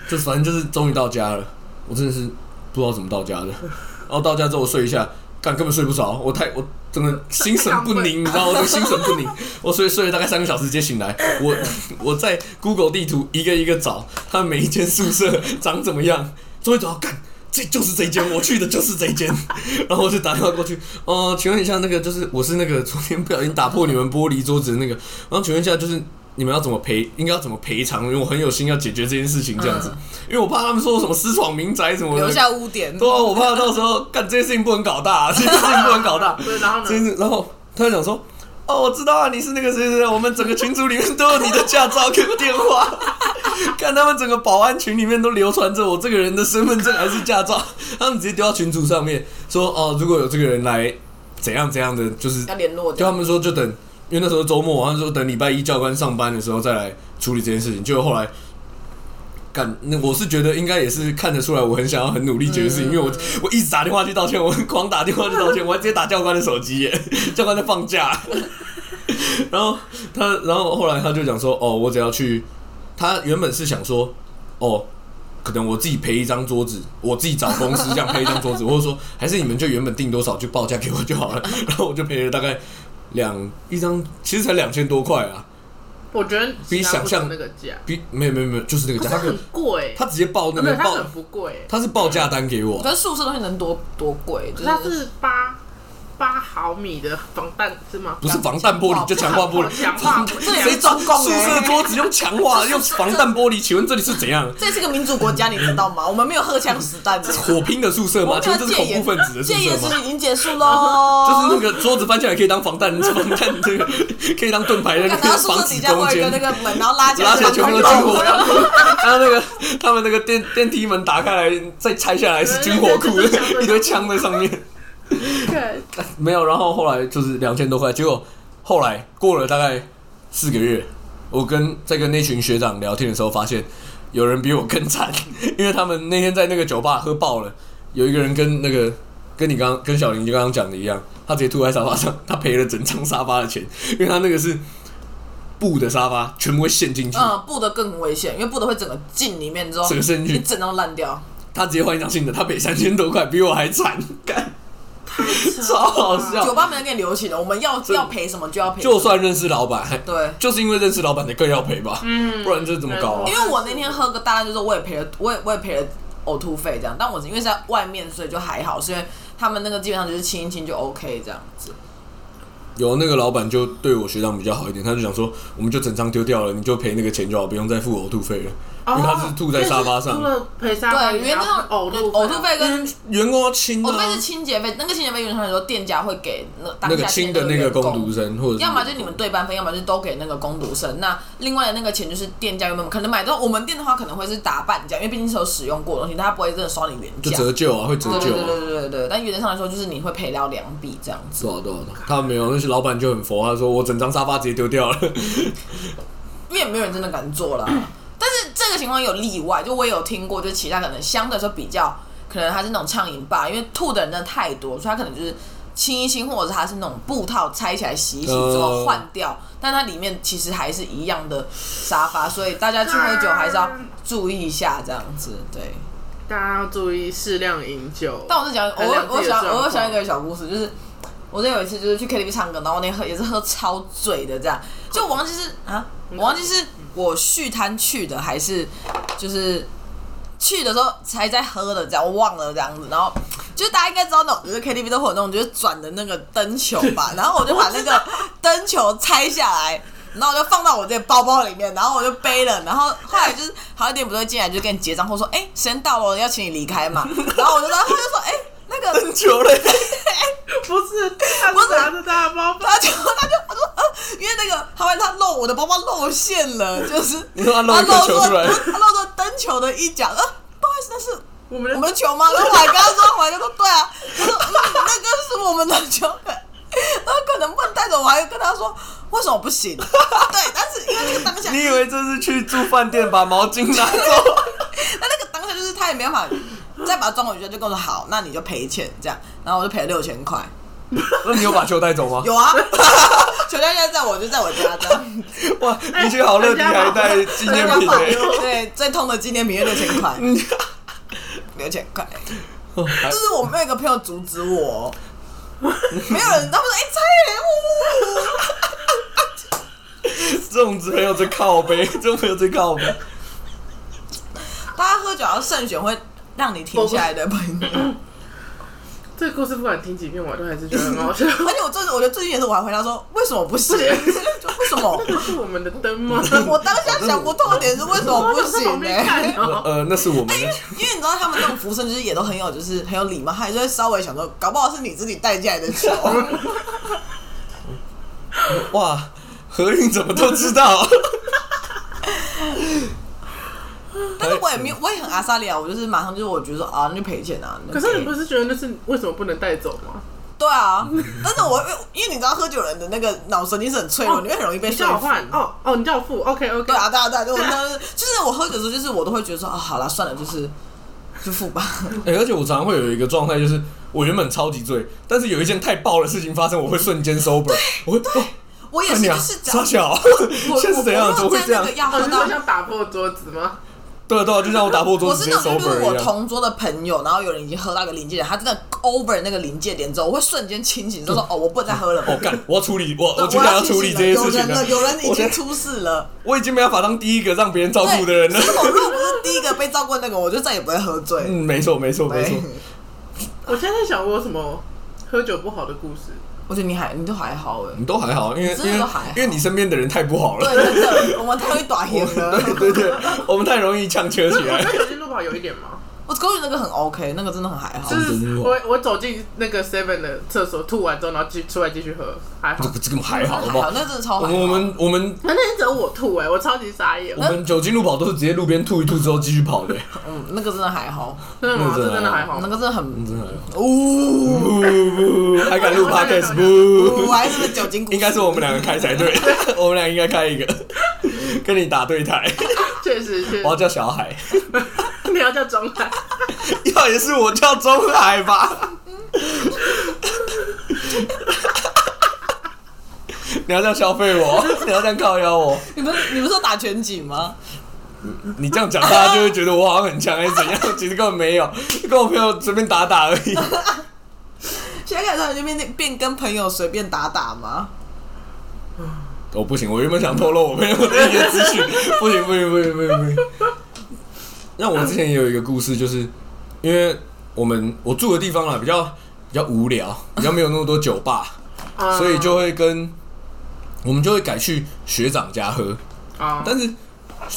就反正就是终于到家了。我真的是不知道怎么到家的。然后到家之后我睡一下，干根本睡不着，我太我整个心神不宁，你知道吗？我就心神不宁，我睡睡了大概三个小时，直接醒来。我 我在 Google 地图一个一个找，他们每一间宿舍长怎么样，终于找到干。这就是这间，我去的就是这间，然后我就打电话过去，哦、请问一下，那个就是我是那个昨天不小心打破你们玻璃桌子的那个，然后请问一下，就是你们要怎么赔，应该要怎么赔偿？因为我很有心要解决这件事情，这样子，因为我怕他们说我什么私闯民宅什么的，留下污点。对啊，我怕到时候干 这件事情不能搞大，啊这件事情不能搞大，对，然后呢？然后他就讲说，哦，我知道啊，你是那个谁谁谁，我们整个群组里面都有你的驾照跟电话，看他们整个保安群里面都流传着我这个人的身份证还是驾照，他们直接丢到群组上面说，哦，如果有这个人来怎样怎样的，就是要联络就他的。们说就等，因为那时候周末，他说等礼拜一教官上班的时候再来处理这件事情。结果后来，干，那我是觉得应该也是看得出来，我很想要很努力解决事情，因为我我一直打电话去道歉，我狂打电话去道歉，我还直接打教官的手机耶，教官在放假。然后他，然后后来他就讲说，哦，我只要去，他原本是想说，哦。可能我自己赔一张桌子，我自己找公司这样赔一张桌子，或者说还是你们就原本定多少就报价给我就好了。然后我就赔了大概两一张，其实才两千多块啊。我觉得比想象那个价，比没有没有没有，就是那个价，很贵，他直接报那个报，它很不贵，他是报价单给我可，是宿舍东西能多多贵？就是它是八八毫米的防弹是吗？不是防弹玻璃就强化玻璃，强化这里 谁是中共宿舍欸桌子用强化用 防弹玻璃？请问这里是怎样？这是个民主国家，你知道吗？我们没有荷枪实弹的。火拼的宿舍吗？这是恐怖分子的宿戒严舍吗？时已经结束喽，就是那个桌子搬起来可以当防弹，防弹这个可以当盾牌的那个防止宿舍底下攻坚会有一个那。个门，然后拉起来，拉起来全部都军火然后然后那个他们那个电电梯门打开来，再拆下来是军火库，一堆枪在上面。对，没有，然后后来就是两千多块，结果后来过了大概四个月，我跟在跟那群学长聊天的时候，发现有人比我更惨，因为他们那天在那个酒吧喝爆了，有一个人跟那个跟你刚刚跟小林就刚刚讲的一样，他直接吐在沙发上，他赔了整张沙发的钱，因为他那个是布的沙发，全部会陷进去，嗯，布的更危险，因为布的会整个进里面之后，整个陷进去一整张烂掉。他直接换一张新的，他赔三千多块，比我还惨，干，超好笑酒。吧没人给你留情的，我们要要赔什么就要赔。就算认识老板，对，就是因为认识老板的更要赔吧，嗯不然这怎么搞啊因？为我那天喝个大量，就是我也赔了，我也我也赔了呕吐费这样，但我因为是在外面，所以就还好，是因为他们那个基本上就是亲一亲就 OK 这样子。有那个老板就对我学长比较好一点，他就想说，我们就整张丢掉了，你就赔那个钱就好，不用再付呕吐费了。因为他是吐在沙发上除了赔沙发，对，因为那种呕吐呕吐费跟员工要清呕吐费是啊，清洁费，那个清洁费原则上来说，店家会给那个下清的那个工读生，或者要么就你们对半分，要么就都给那个工读生。那另外的那个钱就是店家原本可能买到我们店的话，可能会是打半价，因为毕竟是有使用过的东西，他不会真的刷你原就价。折旧啊，会折旧啊。对对对对但原则上来说，就是你会赔掉两笔这样子，多少多少多少，他没有，那些老板就很佛，他说我整张沙发直接丢掉了。因为也没有人真的敢做啦。但是这个情况有例外，就我也有听过，就其他可能相对来说比较，可能他是那种畅饮吧，因为吐的人真的太多，所以他可能就是清一清，或者是它是那种布套拆起来洗一洗之后呃换掉，但它里面其实还是一样的沙发，所以大家去喝酒还是要注意一下这样子，对。大家要注意适量饮酒。但我是讲，我我想我想一个小故事，就是我那有一次就是去 KTV 唱歌，然后那天喝也是喝超醉的这样，就我忘记是啊，我忘记是我续摊去的还是就是去的时候才在喝的这样，我忘了这样子，然后就是大家应该知道那种，就是 KTV 都会有那种就是转的那个灯球吧，然后我就把那个灯球拆下来。然后我就放到我这个包包里面，然后我就背了，然后后来就是好一点不会进来就跟你结账，或者说哎时间到了要请你离开嘛，然后我就然后他就说哎那个很久嘞，不是，他不是是拿着他的包包，他就他就他说呃，因为那个他问他露我的包包露馅了，就是你说他露一个球出来他露出灯球的一角，呃，不好意思，那是我们的我们的球吗？然后我还跟他说，我还跟他说对啊，他说嗯，那个是我们的球，然后可能不能带走，我还跟他说为什么不行？对，但是因为那个当下，你以为这是去住饭店把毛巾拿走？那那个当下就是他也没办法再把它装回去，就跟我说好，那你就赔钱这样，然后我就赔了六千块。那你有把球带走吗？有啊，球袋现在在我就在我家这样。哇，你去好乐迪还带纪念品呢、对，最痛的纪念品六千块，六千块。还就是我没有一个朋友阻止我，没有人，他们说哎猜耶，这种朋友最靠背，这种朋友最靠背。大家喝酒要慎选会让你停下来的朋友。这个故事不管听几遍，我都还是觉得很好笑。而且我最，我觉得最近也是，我还回答说为什么不行？就 为什么？这是我们的灯吗？我当下想不透的点是为什么不行呢、呃，那是我们的。因为你知道他们那种服务生就是也都很有，就是很有礼貌，他还是会稍微想说，搞不好是你自己带进来的球。哇，何韵怎么都知道？但是我也没有，我也很阿萨利啊，我就是马上就是我觉得说啊，那就赔钱啊。可是你不是觉得那是为什么不能带走吗？对啊，但是我因为你知道喝酒人的那个脑神经是很脆弱，你会很容易被你说服。叫我换哦哦，你叫我付，OK OK。对啊，对啊，对啊，就我当时就是我喝酒的时候，就是我都会觉得说啊，好了，算了，就是就付吧。哎、而且我常常会有一个状态，就是我原本超级醉，但是有一件太爆的事情发生，我会瞬间 sober，我会哦，我也是，是傻小，我是怎样？我怎么会这样在那个？要哦，喝到像打破桌子吗？对啊对啊，就像我打破桌我子直接是那种，就是我。同桌的朋友，然后有人已经喝到一个临界点，他真的 over 那个临界点之后，我会瞬间清醒，就说哦，我不能再喝了。我干，我要处理，我我接下来要处理这些事情有人了，有人已经出事了。我已经没办法当第一个让别人照顾的人了如果不是第一个被照顾的那个，我就再也不会喝醉。嗯，没错，没错，没错。我现在在想，我有什么喝酒不好的故事？我觉得你还你都还好哎。你都还好，因为因为因为你身边的人太不好了。对，对对，我们太会打黑了。对对对，我们太容易呛车起我来。跟酒精路跑有一点吗？我狗血那个很 OK，那个真的很还好就。是我我走进那个 Seven 的厕所吐完之后，然后继出来继续喝，还好这。个这个还好，好不好还好，？那真的超好。我们我们我们那天只有我吐哎、我超级傻眼我。们酒精路跑都是直接路边吐一吐之后继续跑的，嗯，那个真的还好，真的吗？那个真的这真的还好那。个真的很真的还好。呜，还敢录 podcast 不？我还是酒精。应该是我们两个开才对，我们俩应该开一个，跟你打对台。确实确我要，叫小海，你要叫中海。要也是我叫中海吧？你要这样消费我，你要这样靠邀我，你不是你不是说打全景吗？你这样讲，大家就会觉得我好像很强还是怎样？其实根本没有，跟我朋友随便打打而已。现在开始就变变跟朋友随便打打吗？哦，不行，我原本想透露我朋友的一些资讯，不行不行不行不行不行。那我们之前也有一个故事，就是因为我们我住的地方啊比较比较无聊，比较没有那么多酒吧，嗯所以就会跟我们就会改去学长家喝。啊，但是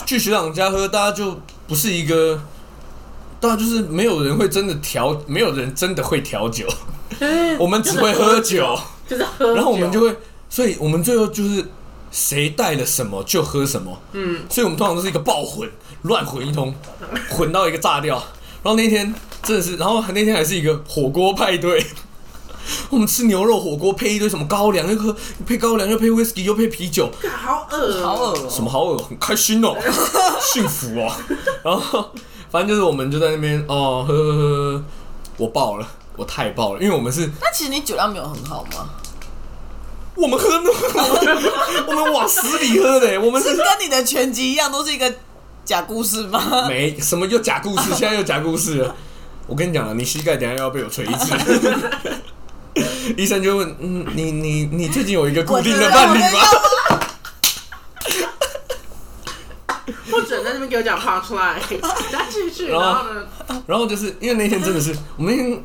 去学长家喝，大家就不是一个，大家就是没有人会真的调，没有人真的会调酒，我们只会喝酒，就是喝酒，然后我们就会，所以我们最后就是谁带了什么就喝什么，嗯，所以我们通常都是一个爆混，乱混一通，混到一个炸掉。然后那天真的是，然后那天还是一个火锅派对，我们吃牛肉火锅配一堆什么高粱，又喝配高粱，又配 whisky，又配啤酒，好恶，好恶哦、什么好恶，很开心哦，幸福哦。然后反正就是我们就在那边哦喝喝喝喝，我爆了，我太爆了，因为我们是那其实你酒量没有很好吗？我们喝那 我们往死里喝的，我们是是跟你的拳击一样，都是一个假故事吗？没什么又假故事，现在又假故事了。我跟你讲了，你膝盖等下又要被我锤一次。医生就问，嗯，你你你最近有一个固定的伴侣吗？不准在那边给我讲 punch line，再继续，然后呢，然后就是因为那天真的是我们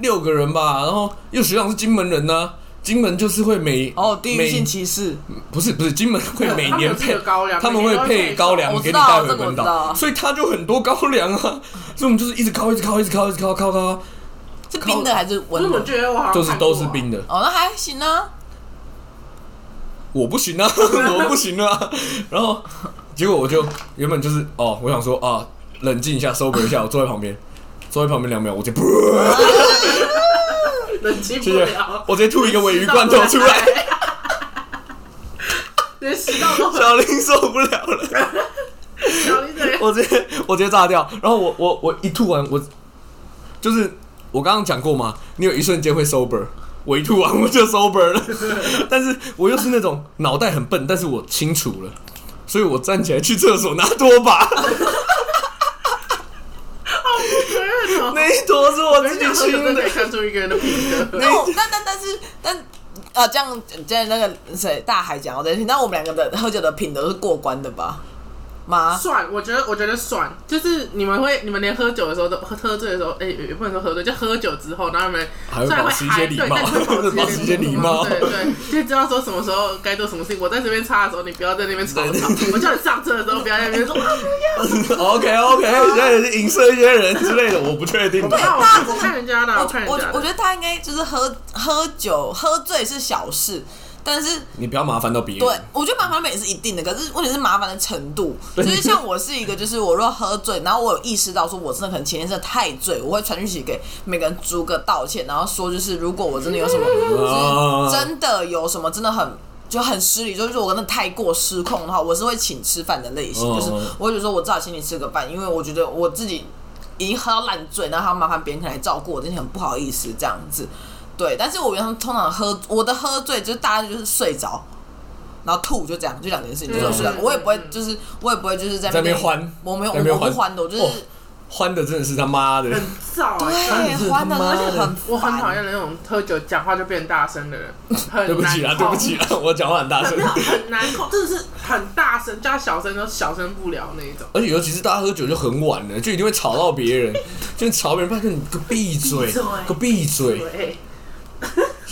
六个人吧，然后又学长是金门人呐、金门就是会每哦，地域每性歧视，不是不是金门会每年配 高粱他们会配高粱我给你带回本岛，所以他就很多高粱啊，所以我们就是一直烤一直烤一直烤一直烤烤烤，是冰的还是温的？觉得我好像都是都是冰的。哦，那还行啊。我不行啊，我不行啊。然后结果我就原本就是哦，我想说啊，冷静一下，sober 一下，我坐在旁边，坐在旁边两秒，我就噗，冷静不了，，我直接吐一个尾鱼罐头出来，连食道都小林受不了了，小林的，我直接我直接炸掉。然后我我我一吐完，我就是我刚刚讲过嘛，你有一瞬间会 sober。我一吐完我就 sober 了，但是我又是那种脑袋很笨，但是我清楚了，所以我站起来去厕所拿拖把，那一坨是我自己真的。看出一个人的品德。那那但但是但呃，这样在那个谁大海讲我在听，那我们两个的喝酒的品德是过关的吧？吗？算，我觉得我觉得算，就是你们会，你们连喝酒的时候都喝喝醉的时候，哎、也不能说喝醉，就喝酒之后，然后你们虽然还会保持一些嗨礼貌对但是会保持一些 礼貌对对，就知道说什么时候该做什么事情。我在这边擦的时候，你不要在那边吵吵。我叫你上车的时候，不要在那边说 啊不要 OK OK，现在也是影射一些人之类的，我不确定我看我看人家的，我看人我。我觉得他应该就是喝喝酒喝醉是小事，但是你不要麻烦到别人。对，我觉得麻烦也是一定的，可是问题是麻烦的程度。就是像我是一个，就是我若喝醉，然后我有意识到说我真的可能前天真的太醉，我会传讯息给每个人逐个道歉，然后说就是如果我真的有什么，啊就是 真的有什么真的很。就很失礼，就是我真的太过失控的话，我是会请吃饭的类型，嗯就是我会觉得说我至少请你吃个饭，因为我觉得我自己已经喝到烂醉，然后还要麻烦别人来照顾我，真的很不好意思这样子。对，但是我原常通常喝我的喝醉就是大家就是睡着，然后吐就这样，就两件事情，就是睡着。嗯我也不会就是我也不会就是在在那边边欢我没有我在那边欢我不欢的，我就是、哦欢的真的是他妈的，很燥哎、欢的，而且很我很讨烦。厌那种喝酒讲话就变大声的人，很对不起啦，难控对不起啊，我讲话很大声没。有很难控，真的是很大声，叫他小声都小声不了那一种。而且尤其是大家喝酒就很晚了，就一定会吵到别人，就吵别人，发现你个闭嘴闭嘴，个闭嘴。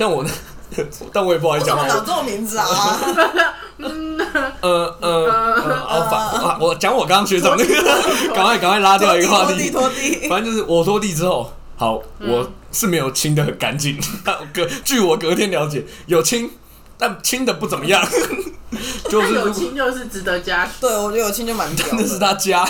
对，像我，但我也不好意思讲话。为什么这种名字啊？呃呃 呃，好反啊！我讲我刚刚学长那个，赶快赶快拉掉一个话拖地题。拖地。反正就是我拖地之后，好，我是没有清的很干净。但隔据我隔天了解，有清，但亲的不怎么样。就是有如果亲就是值得嘉许。对，我觉得有亲就蛮屌的。那是他家，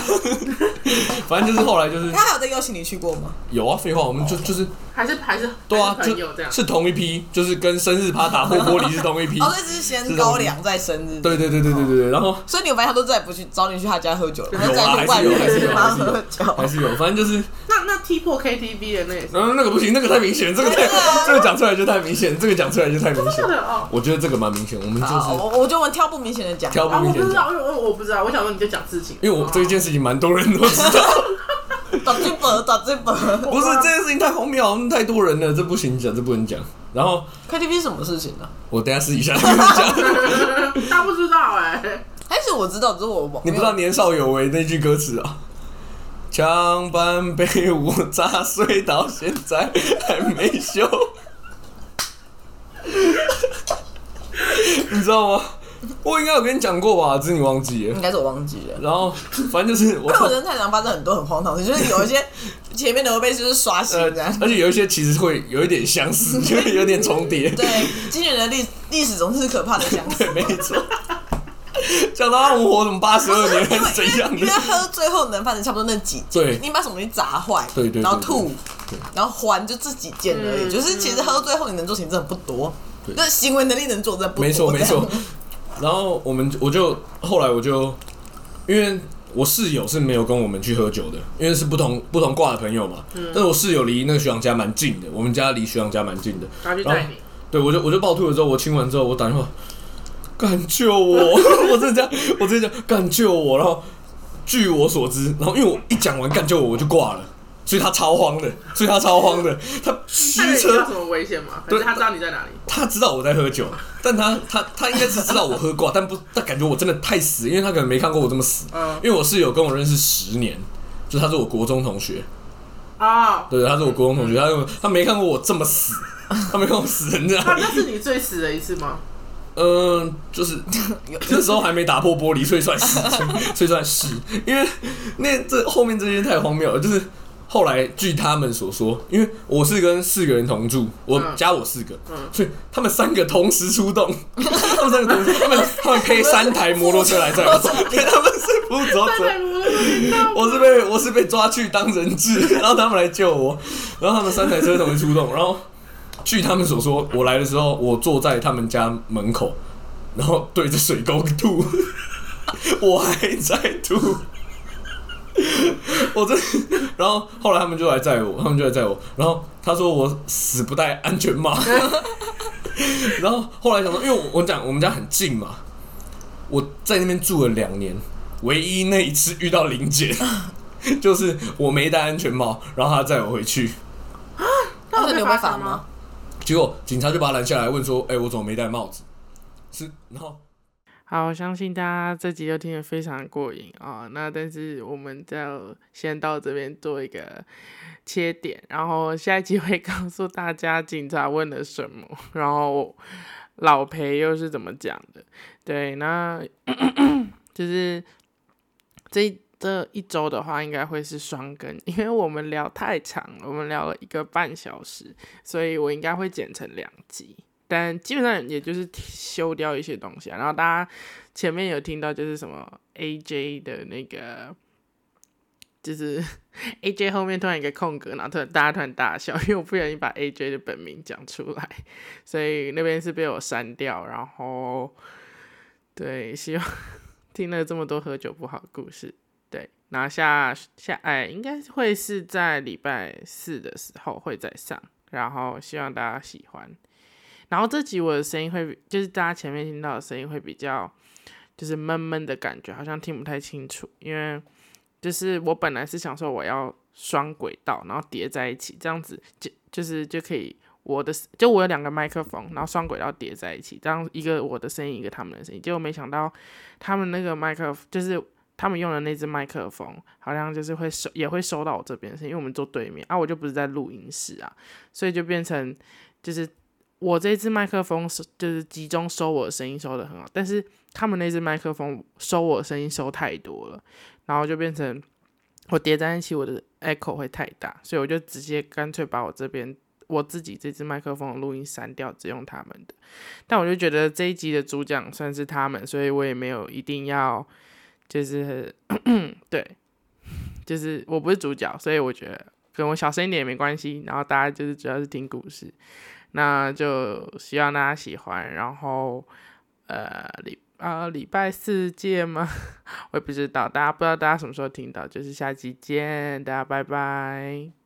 反正就是后来就是他还有在邀请你去过吗？有啊，废话，我们就就是还是还是对啊，还是朋友这样。就是同一批，就是跟生日趴打破玻璃是同一批。哦，这是先高粱在生日。对对对对对对对，然后所以你有发现他都再也不去找你去他家喝酒了，他有啊在去外面还是有还是有。还是有，反正就是，那那踢破 KTV 的那也是嗯，那个不行，那个太明显，这个太这个讲出来就太明显，这个讲出来就太明显。我觉得这个蛮明显，我们就好，是我我觉得我们挑不明显的讲。啊，挑不明显我不知道，为我我不知道，我想说你就讲事情。因为我这件事情蛮多人都知道，打这本，打这本。不是这件事情太荒谬，太多人了，这不行讲，这不能讲。然后 KTV 是什么事情呢？我等一下试一下 跟你讲，他不知道哎，还是我知道，只是我你不知道年少有为那句歌词啊？墙板被我砸碎，到现在还没修。你知道吗？我应该有跟你讲过吧，只是你忘记了应。该是我忘记了。然后反正就是我因为我人太常发生很多很荒唐的事，就是有一些 前面的会被就是刷新呃这样，。而且有一些其实会有一点相似，就是有点重叠。对，今年的历历史总是可怕的相似。对，没错。讲到我们活什么八十二年还是怎样因为的？喝最后能发生差不多那几件，对你把什么东西砸坏，对对对然后吐，然后还就这几件而已。嗯就是其实喝最后你能做事情真的不多，对就是行为能力能做真的不多。没错没错。然后我们我就后来我就因为我室友是没有跟我们去喝酒的，因为是不同不同挂的朋友嘛。嗯但是我室友离那个学长家蛮近的，我们家离学长家蛮近的。他去带你。对，我就我就暴吐了之后，我亲完之后，我打电话，敢救我！我真的这样，我直接讲干救我。然后据我所知，然后因为我一讲完敢救我，我就挂了，所以他超慌的，所以他超慌的，他他驱有车什么危险吗？还对是他知道你在哪里？他知道我在喝酒，但他他他应该是知道我喝挂，但不，他感觉我真的太死，因为他可能没看过我这么死。嗯因为我室友跟我认识十年，就他是我国中同学，啊，对，他是我国中同学，他他没看过我这么死，他没看过我死成这样。那那是你最死的一次吗？嗯，就是 那时候还没打破玻璃，所以算是，所以算是，因为那这后面这些太荒谬了，就是。后来据他们所说，因为我是跟四个人同住，我嗯。加我四个，嗯。所以他们三个同时出动，他们三个同时，他们他们开三台摩托车来载我，对，他们是副左者，我是被我是被抓去当人质，然后他们来救我，然后他们三台车同时出动，然后据他们所说，我来的时候我坐在他们家门口，然后对着水沟吐，我还在吐。我这，然后后来他们就来载我，他们就来载我，然后他说我死不戴安全帽，然后后来想说，因为我我讲我们家很近嘛，我在那边住了两年，唯一那一次遇到林姐，就是我没戴安全帽，然后他载我回去，那你有被罚罚吗？？结果警察就把他拦下来问说：“哎、我怎么没戴帽子？”是，然后好，相信大家这集就听得非常过瘾啊、那但是我们就先到这边做一个切点，然后下一集会 告诉大家警察问了什么，然后老裴又是怎么讲的。对，那 就是这这一周的话，应该会是双更，因为我们聊太长了，我们聊了一个半小时，所以我应该会剪成两集。但基本上也就是 修掉一些东西啊。然后大家前面有听到就是什么 AJ 的那个，就是 AJ 后面突然一个空格，然后突然大家突然大笑，因为我不小心把 AJ 的本名讲出来，所以那边是被我删掉。然后对，希望 听了这么多喝酒不好的故事，对，拿下下哎，应该会是在礼拜四的时候会再上，然后希望大家喜欢。然后这集我的声音会，就是大家前面听到的声音会比较，就是闷闷的感觉，好像听不太清楚，因为就是我本来是想说我要双轨道，然后叠在一起，这样子就就是就可以我的就我有两个麦克风，然后双轨道叠在一起，这样一个我的声音，一个他们的声音。结果没想到他们那个麦克就是他们用的那只麦克风，好像就是会收也会收到我这边声，因为我们坐对面啊，我就不是在录音室啊，所以就变成就是我这支麦克风是就是集中收我的声音收的很好，但是他们那只麦克风收我的声音收太多了，然后就变成我叠在一起，我的 echo 会太大，所以我就直接干脆把我这边我自己这支麦克风的录音删掉，只用他们的。但我就觉得这一集的主讲算是他们，所以我也没有一定要就是 对，就是我不是主角，所以我觉得跟我小声一点也没关系。然后大家就是主要是听故事，那就希望大家喜欢。然后呃礼啊礼拜四见吗？我也不知道，大家不知道大家什么时候听到，就是下期见，大家拜拜。